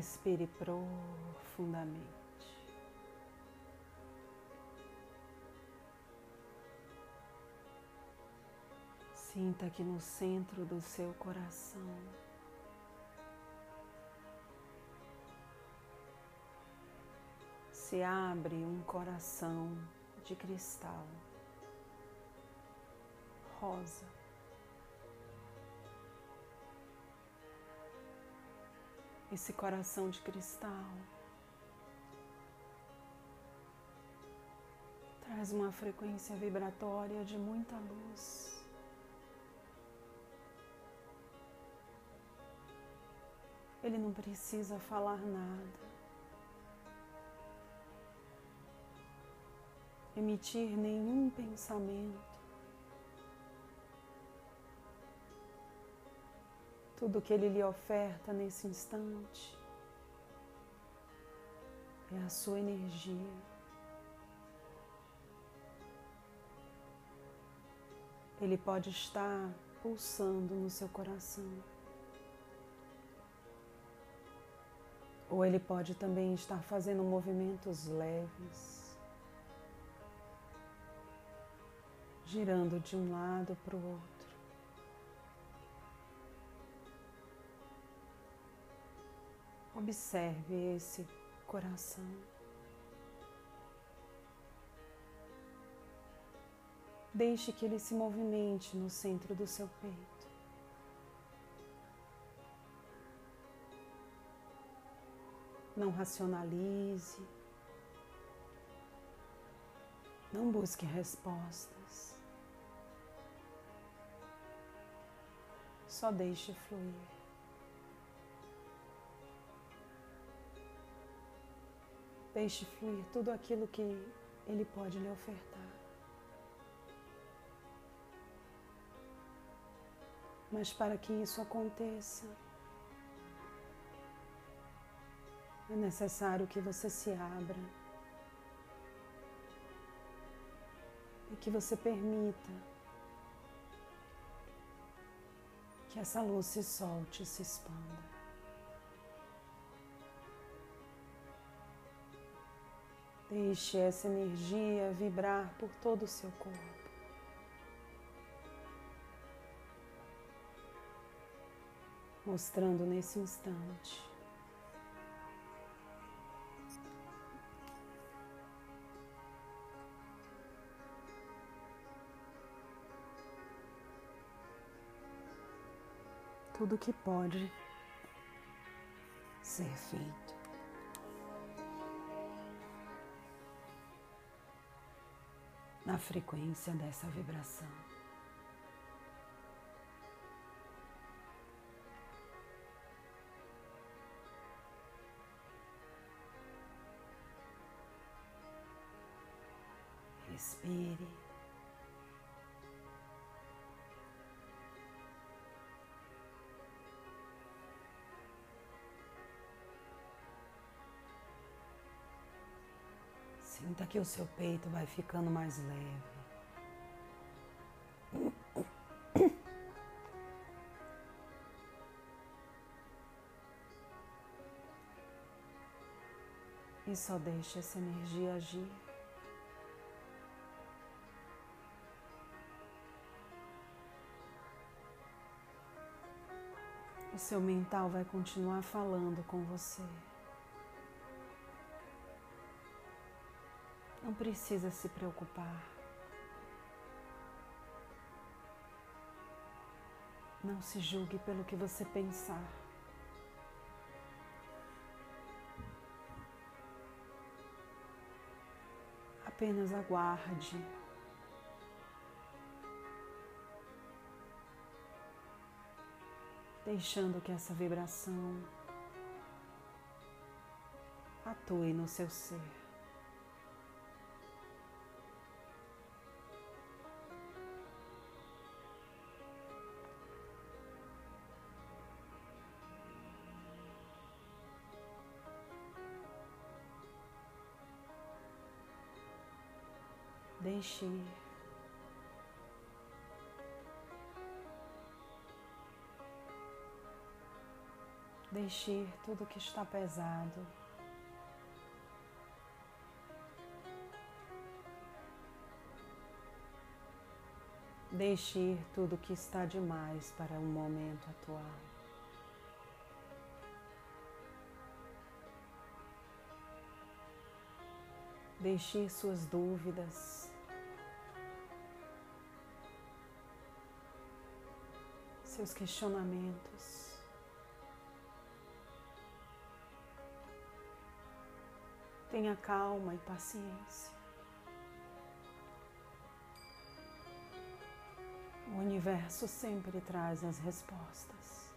Respire profundamente. Sinta que no centro do seu coração se abre um coração de cristal rosa. Esse coração de cristal traz uma frequência vibratória de muita luz. Ele não precisa falar nada. emitir nenhum pensamento. Tudo que Ele lhe oferta nesse instante é a sua energia. Ele pode estar pulsando no seu coração. Ou ele pode também estar fazendo movimentos leves. girando de um lado para o outro. Observe esse coração. Deixe que ele se movimente no centro do seu peito. Não racionalize. Não busque respostas. Só deixe fluir. Deixe fluir tudo aquilo que Ele pode lhe ofertar. Mas para que isso aconteça, é necessário que você se abra e que você permita que essa luz se solte, se expanda. Deixe essa energia vibrar por todo o seu corpo. Mostrando nesse instante tudo que pode ser feito. Na frequência dessa vibração. Respire. Que o seu peito vai ficando mais leve. E só deixe essa energia agir. O seu mental vai continuar falando com você. Não precisa se preocupar. Não se julgue pelo que você pensar. Apenas aguarde. Deixando que essa vibração atue no seu ser. Deixe ir. Deixe ir tudo que está pesado. Deixe ir tudo que está demais para o momento atual. Deixe ir suas dúvidas, seus questionamentos. Tenha calma e paciência. O universo sempre traz as respostas.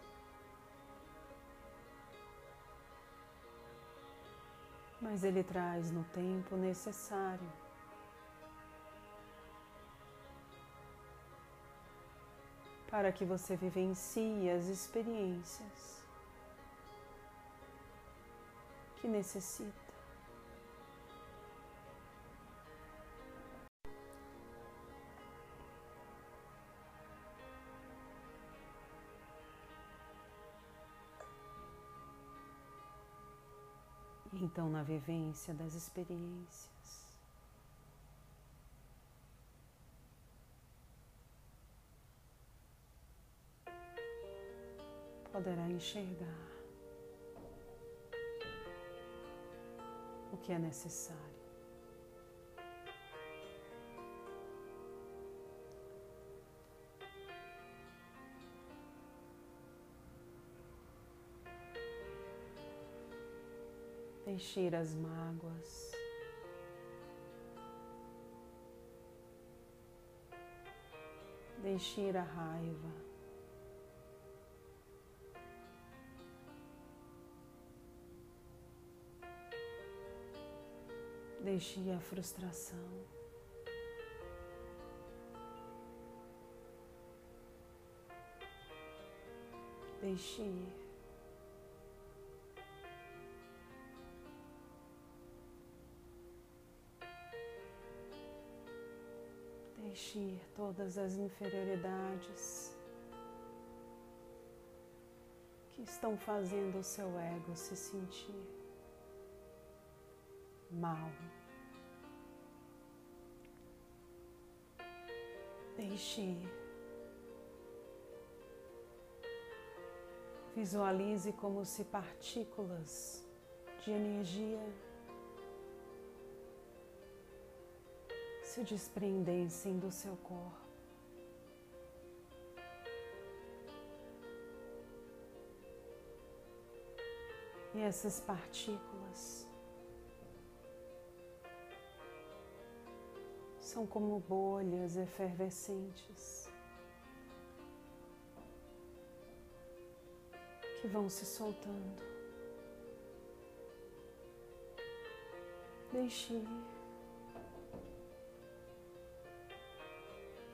Mas ele traz no tempo necessário. Para que você vivencie as experiências que necessita. Então, na vivência das experiências, poderá enxergar o que é necessário. Deixe as mágoas. Deixe a raiva. Deixe a frustração. Deixe ir. Deixe todas as inferioridades que estão fazendo o seu ego se sentir mal. Deixe. Visualize como se partículas de energia se desprendessem do seu corpo. E essas partículas são como bolhas efervescentes que vão se soltando. Deixe ir.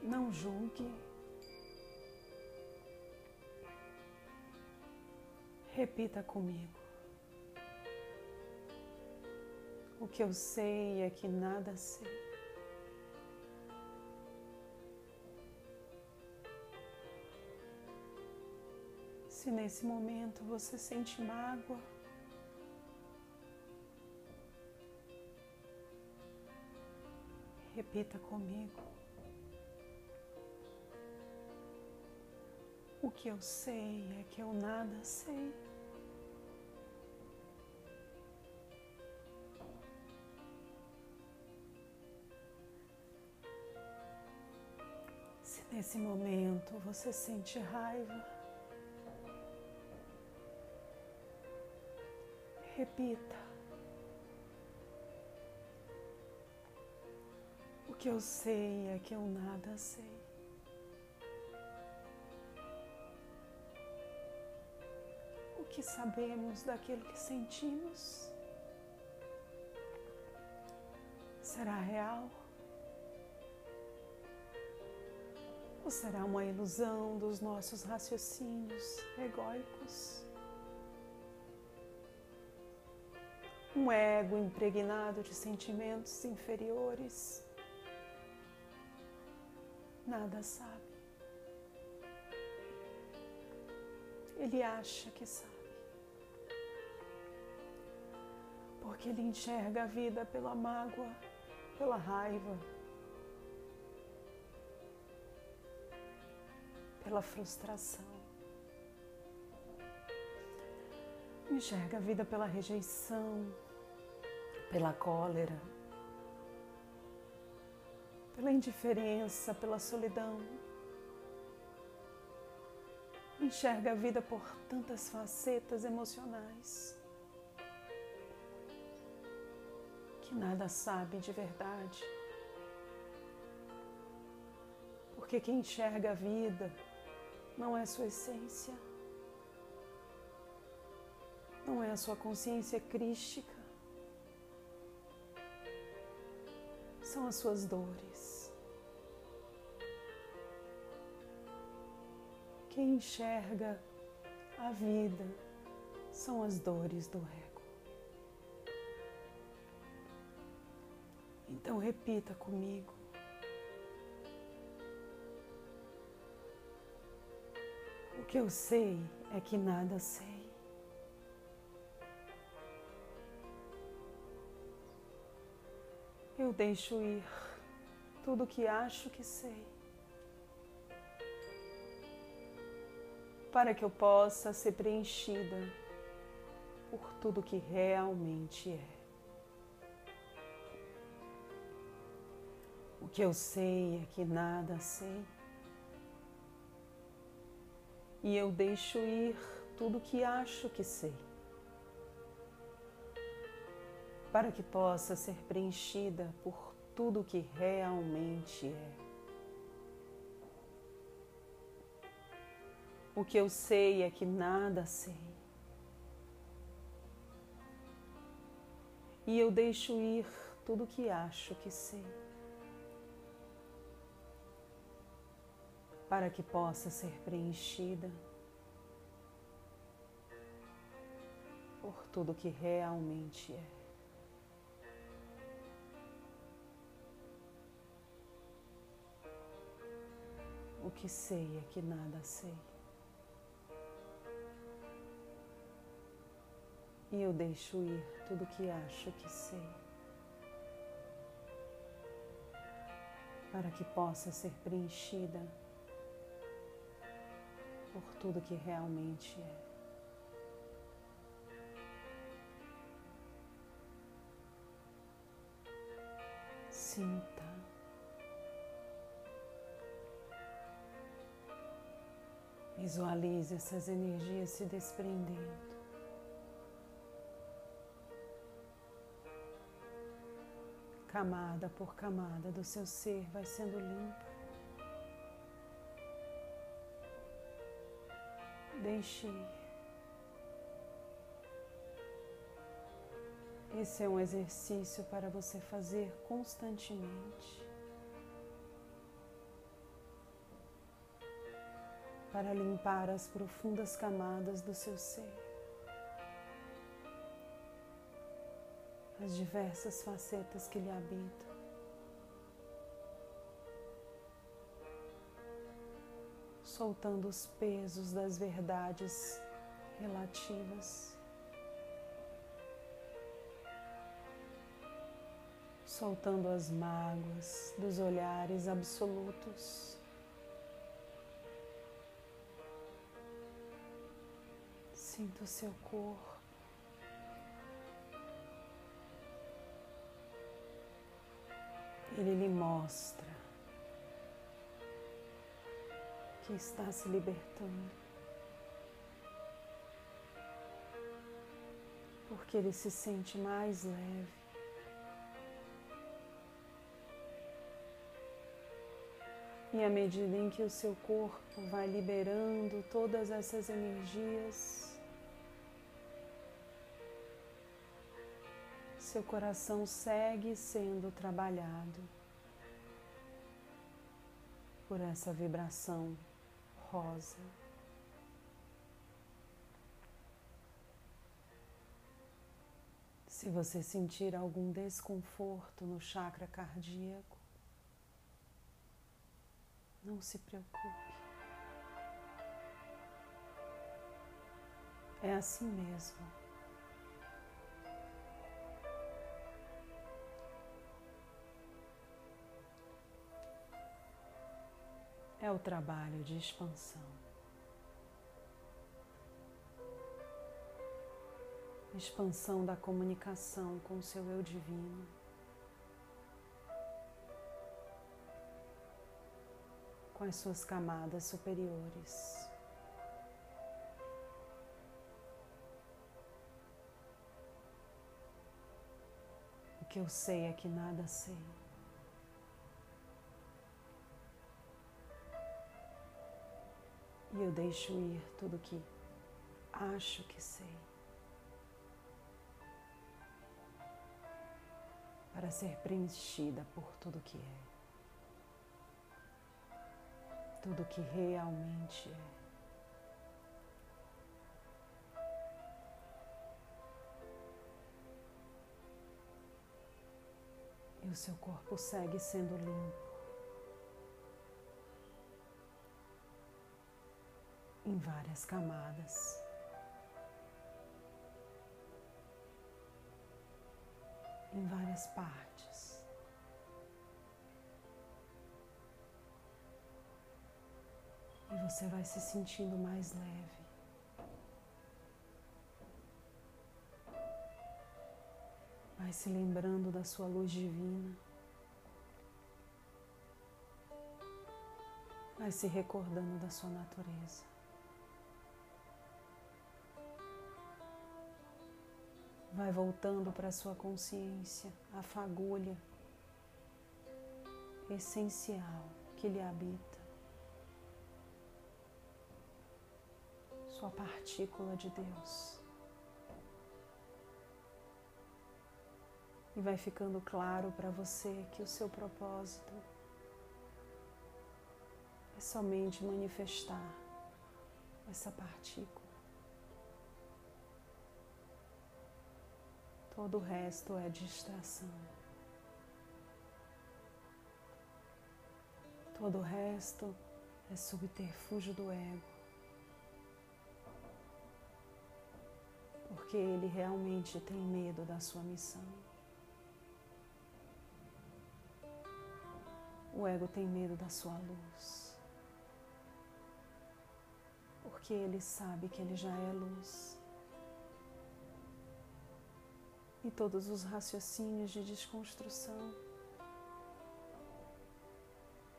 Não julgue. Repita comigo. O que eu sei é que nada sei. Se nesse momento você sente mágoa, repita comigo. O que eu sei é que eu nada sei. Se nesse momento você sente raiva, repita. O que eu sei é que eu nada sei. que sabemos daquilo que sentimos será real? Ou será uma ilusão dos nossos raciocínios egóicos? Um ego impregnado de sentimentos inferiores? Nada sabe. Ele acha que sabe. Porque ele enxerga a vida pela mágoa, pela raiva, pela frustração. Enxerga a vida pela rejeição, pela cólera, pela indiferença, pela solidão. Enxerga a vida por tantas facetas emocionais que nada sabe de verdade. Porque quem enxerga a vida não é sua essência, não é a sua consciência crística, são as suas dores. Quem enxerga a vida são as dores do ego. Então repita comigo. O que eu sei é que nada sei. Deixo ir tudo que acho que sei. Para que eu possa ser preenchida por tudo que realmente é. O que eu sei é que nada sei. E eu deixo ir tudo que acho que sei. Para que possa ser preenchida por tudo que realmente é. O que eu sei é que nada sei. E eu deixo ir tudo que acho que sei. Para que possa ser preenchida por tudo que realmente é. O que sei é que nada sei. E eu deixo ir tudo que acho que sei. Para que possa ser preenchida por tudo que realmente é. Sinta Visualize essas energias se desprendendo. Camada por camada do seu ser vai sendo limpa. Deixe ir. Esse é um exercício para você fazer constantemente. Para limpar as profundas camadas do seu ser, as diversas facetas que lhe habitam. Soltando os pesos das verdades relativas, soltando as mágoas dos olhares absolutos. Sinta o seu corpo. Ele lhe mostra que está se libertando. Porque ele se sente mais leve. E à medida em que o seu corpo vai liberando todas essas energias, seu coração segue sendo trabalhado por essa vibração rosa. Se você sentir algum desconforto no chakra cardíaco, não se preocupe. É assim mesmo. É o trabalho de expansão. Expansão da comunicação com o seu eu divino. Com as suas camadas superiores. O que eu sei é que nada sei. Eu deixo ir tudo que acho que sei. Para ser preenchida por tudo que é. Tudo que realmente é. E o seu corpo segue sendo limpo. Em várias camadas. Em várias partes. E você vai se sentindo mais leve. Vai se lembrando da sua luz divina. Vai se recordando da sua natureza. Vai voltando para a sua consciência, a fagulha essencial que lhe habita. Sua partícula de Deus. E vai ficando claro para você que o seu propósito é somente manifestar essa partícula. Todo o resto é distração. Todo o resto é subterfúgio do ego. Porque ele realmente tem medo da sua missão. O ego tem medo da sua luz. Porque ele sabe que ele já é luz e todos os raciocínios de desconstrução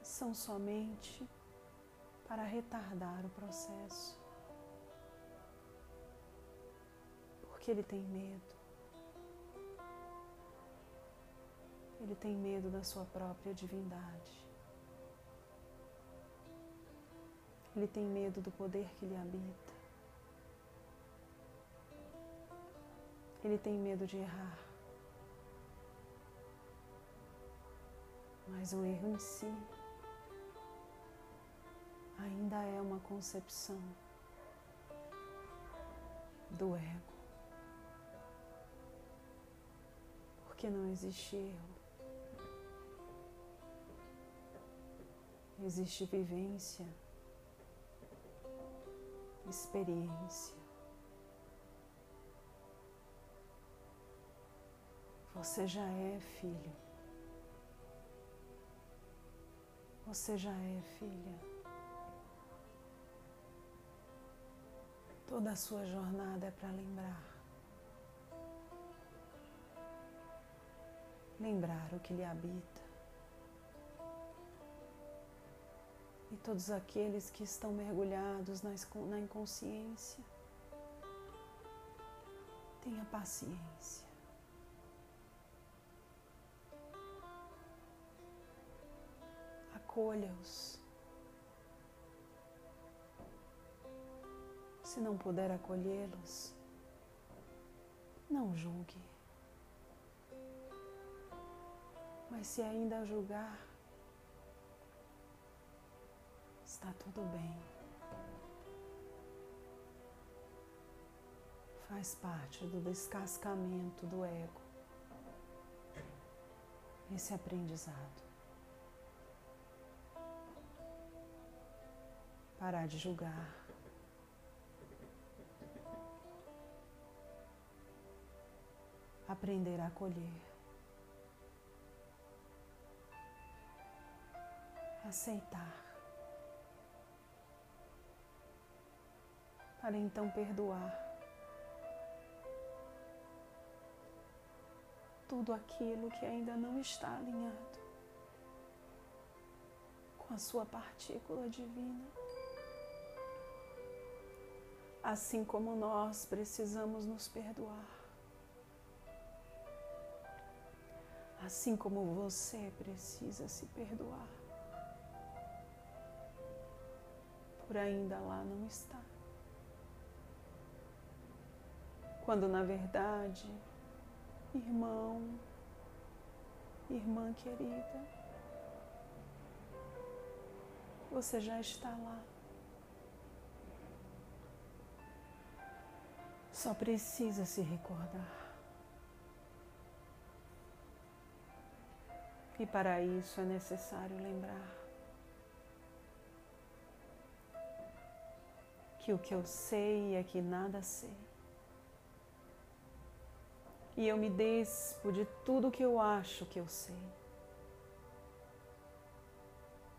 são somente para retardar o processo. Porque ele tem medo. Ele tem medo da sua própria divindade. Ele tem medo do poder que lhe habita. Ele tem medo de errar. Mas o erro em si ainda é uma concepção do ego. Porque não existe erro. Existe vivência, experiência. Você já é filho. Você já é filha. Toda a sua jornada é para lembrar. Lembrar o que lhe habita. E todos aqueles que estão mergulhados na inconsciência, tenha paciência. Acolha-os. Se não puder acolhê-los, não julgue. Mas se ainda julgar, está tudo bem. Faz parte do descascamento do ego, esse aprendizado. parar de julgar. Aprender a acolher. Aceitar. Para então perdoar tudo aquilo que ainda não está alinhado com a sua partícula divina. Assim como nós precisamos nos perdoar. Assim como você precisa se perdoar. Por ainda lá não estar. Quando na verdade, irmão, irmã querida, você já está lá. Só precisa se recordar. E para isso é necessário lembrar que o que eu sei é que nada sei. E eu me despo de tudo que eu acho que eu sei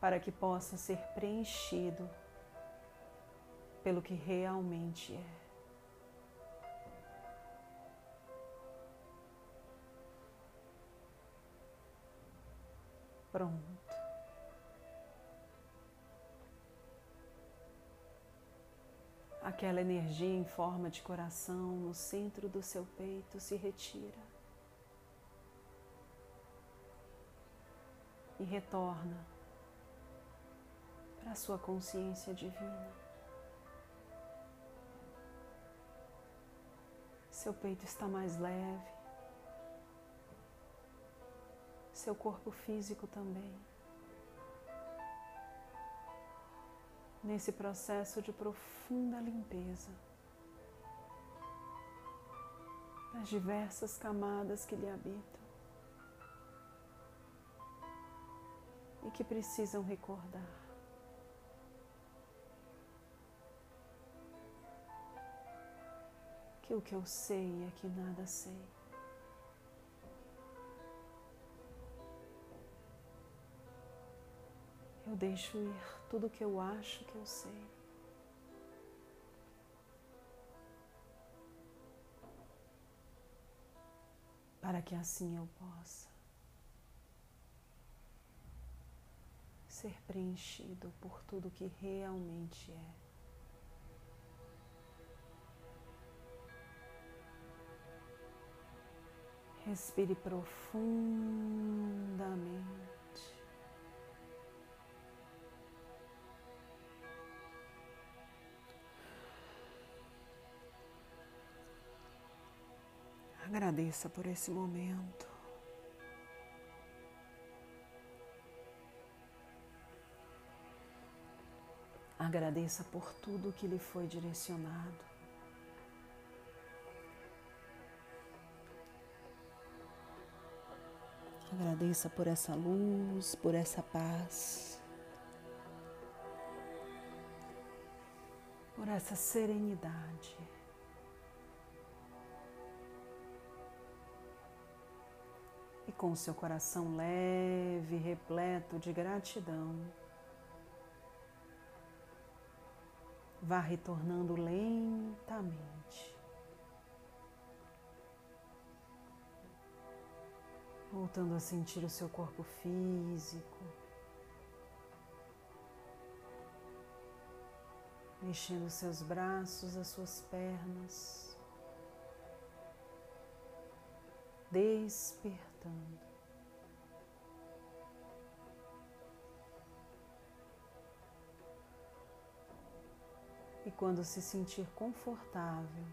para que possa ser preenchido pelo que realmente é. Pronto. Aquela energia em forma de coração no centro do seu peito se retira e retorna para a sua consciência divina. Seu peito está mais leve, seu corpo físico também. Nesse processo de profunda limpeza das diversas camadas que lhe habitam e que precisam recordar. que o que eu sei é que nada sei. Deixo ir tudo o que eu acho que eu sei. Para que assim eu possa ser preenchido por tudo que realmente é. Respire profundamente. Agradeça por esse momento. Agradeça por tudo que lhe foi direcionado. Agradeça por essa luz, por essa paz, por essa serenidade. Com seu coração leve, repleto de gratidão, vá retornando lentamente. Voltando a sentir o seu corpo físico, mexendo seus braços, as suas pernas, despertando. E quando se sentir confortável,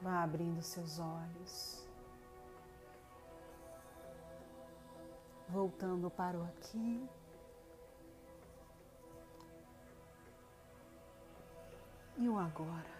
Vá abrindo seus olhos, voltando para o aqui. E o agora.